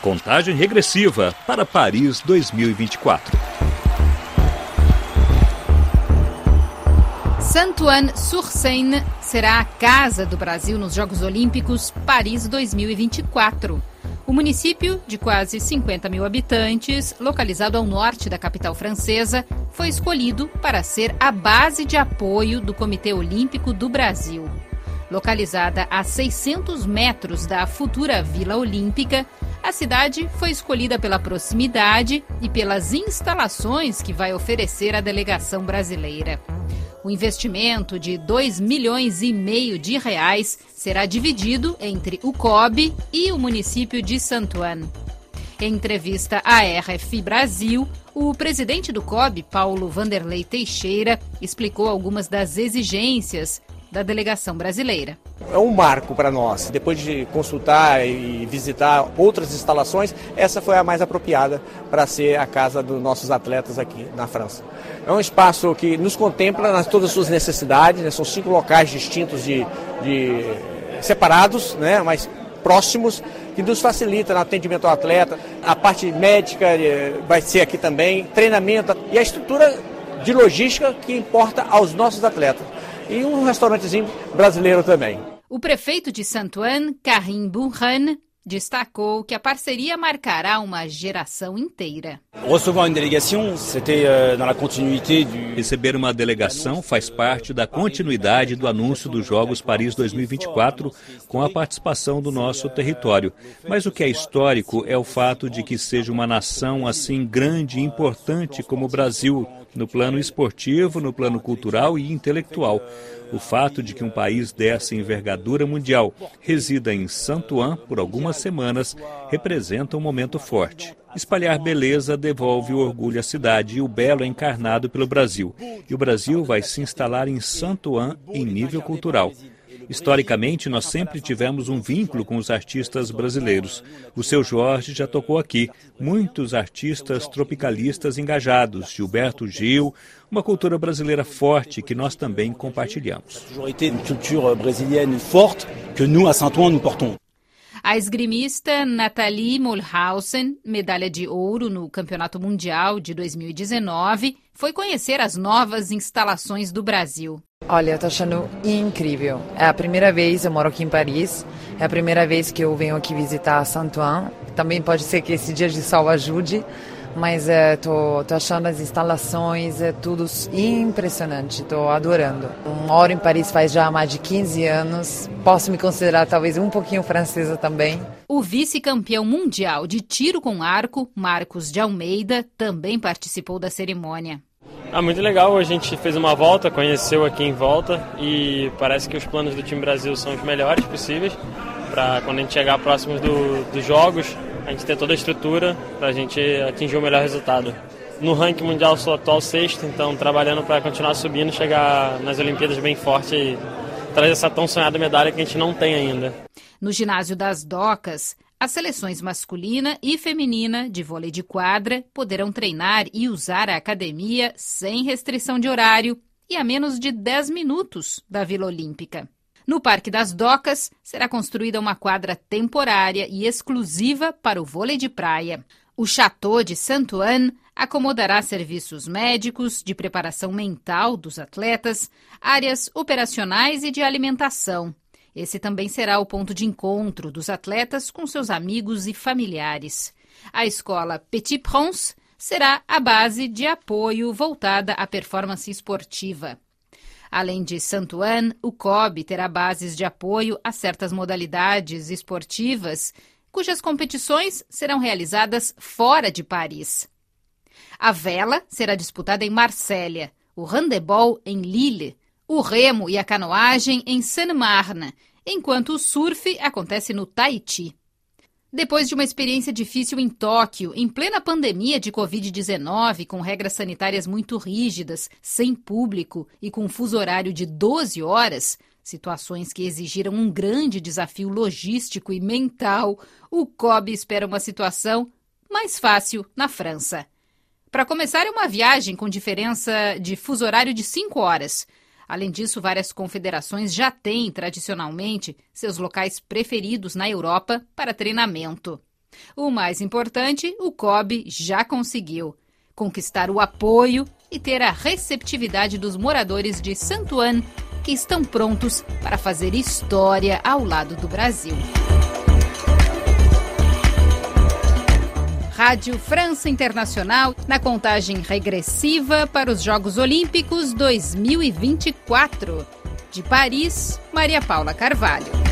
Contagem regressiva para Paris 2024. Saint-Ouen-sur-Seine será a casa do Brasil nos Jogos Olímpicos Paris 2024. O município, de quase 50 mil habitantes, localizado ao norte da capital francesa, foi escolhido para ser a base de apoio do Comitê Olímpico do Brasil. Localizada a 600 metros da futura Vila Olímpica, a cidade foi escolhida pela proximidade e pelas instalações que vai oferecer à delegação brasileira. O investimento de 2 milhões e meio de reais será dividido entre o COB e o município de Santuan. Em entrevista à RFI Brasil, o presidente do COB, Paulo Vanderlei Teixeira, explicou algumas das exigências da delegação brasileira. É um marco para nós. Depois de consultar e visitar outras instalações, essa foi a mais apropriada para ser a casa dos nossos atletas aqui na França. É um espaço que nos contempla nas todas as suas necessidades, né? são cinco locais distintos de, de separados, né? mas próximos, que nos facilita no atendimento ao atleta. A parte médica eh, vai ser aqui também, treinamento e a estrutura de logística que importa aos nossos atletas e um restaurantezinho brasileiro também. O prefeito de Saint-Ouen, Karim Bourhan, destacou que a parceria marcará uma geração inteira. Euh, Receber uma delegação faz parte da continuidade do anúncio dos Jogos Paris 2024 com a participação do nosso território. Mas o que é histórico é o fato de que seja uma nação assim grande e importante como o Brasil, no plano esportivo, no plano cultural e intelectual. O fato de que um país dessa envergadura mundial resida em Santuan por algumas semanas representa um momento forte. Espalhar beleza devolve o orgulho à cidade e o belo é encarnado pelo Brasil. E o Brasil vai se instalar em Santuan em nível cultural. Historicamente, nós sempre tivemos um vínculo com os artistas brasileiros. O seu Jorge já tocou aqui. Muitos artistas tropicalistas engajados, Gilberto Gil, uma cultura brasileira forte que nós também compartilhamos. A esgrimista Nathalie Mulhausen, medalha de ouro no Campeonato Mundial de 2019, foi conhecer as novas instalações do Brasil. Olha, eu tô achando incrível. É a primeira vez eu moro aqui em Paris. É a primeira vez que eu venho aqui visitar Saint-Ouen. Também pode ser que esse dia de sol ajude, mas é, tô, tô achando as instalações, é tudo impressionante. Tô adorando. Moro em Paris faz já mais de 15 anos. Posso me considerar talvez um pouquinho francesa também. O vice-campeão mundial de tiro com arco, Marcos de Almeida, também participou da cerimônia. Ah, muito legal. A gente fez uma volta, conheceu aqui em volta e parece que os planos do time Brasil são os melhores possíveis para quando a gente chegar próximos do, dos jogos, a gente ter toda a estrutura para a gente atingir o melhor resultado. No ranking mundial sou atual sexto, então trabalhando para continuar subindo, chegar nas Olimpíadas bem forte e trazer essa tão sonhada medalha que a gente não tem ainda. No ginásio das Docas, as seleções masculina e feminina de vôlei de quadra poderão treinar e usar a academia sem restrição de horário e a menos de 10 minutos da Vila Olímpica. No Parque das Docas será construída uma quadra temporária e exclusiva para o vôlei de praia. O Chateau de Saint-Ouen acomodará serviços médicos, de preparação mental dos atletas, áreas operacionais e de alimentação, esse também será o ponto de encontro dos atletas com seus amigos e familiares. A escola Petit Prince será a base de apoio voltada à performance esportiva. Além de Santuan, o COB terá bases de apoio a certas modalidades esportivas, cujas competições serão realizadas fora de Paris. A vela será disputada em Marsella, o handebol em Lille, o remo e a canoagem em Seine-Marne, enquanto o surf acontece no Tahiti. Depois de uma experiência difícil em Tóquio, em plena pandemia de Covid-19, com regras sanitárias muito rígidas, sem público e com fuso horário de 12 horas, situações que exigiram um grande desafio logístico e mental, o COB espera uma situação mais fácil na França. Para começar, é uma viagem com diferença de fuso horário de 5 horas. Além disso, várias confederações já têm, tradicionalmente, seus locais preferidos na Europa para treinamento. O mais importante, o COB já conseguiu conquistar o apoio e ter a receptividade dos moradores de Santuan, que estão prontos para fazer história ao lado do Brasil. Rádio França Internacional na contagem regressiva para os Jogos Olímpicos 2024. De Paris, Maria Paula Carvalho.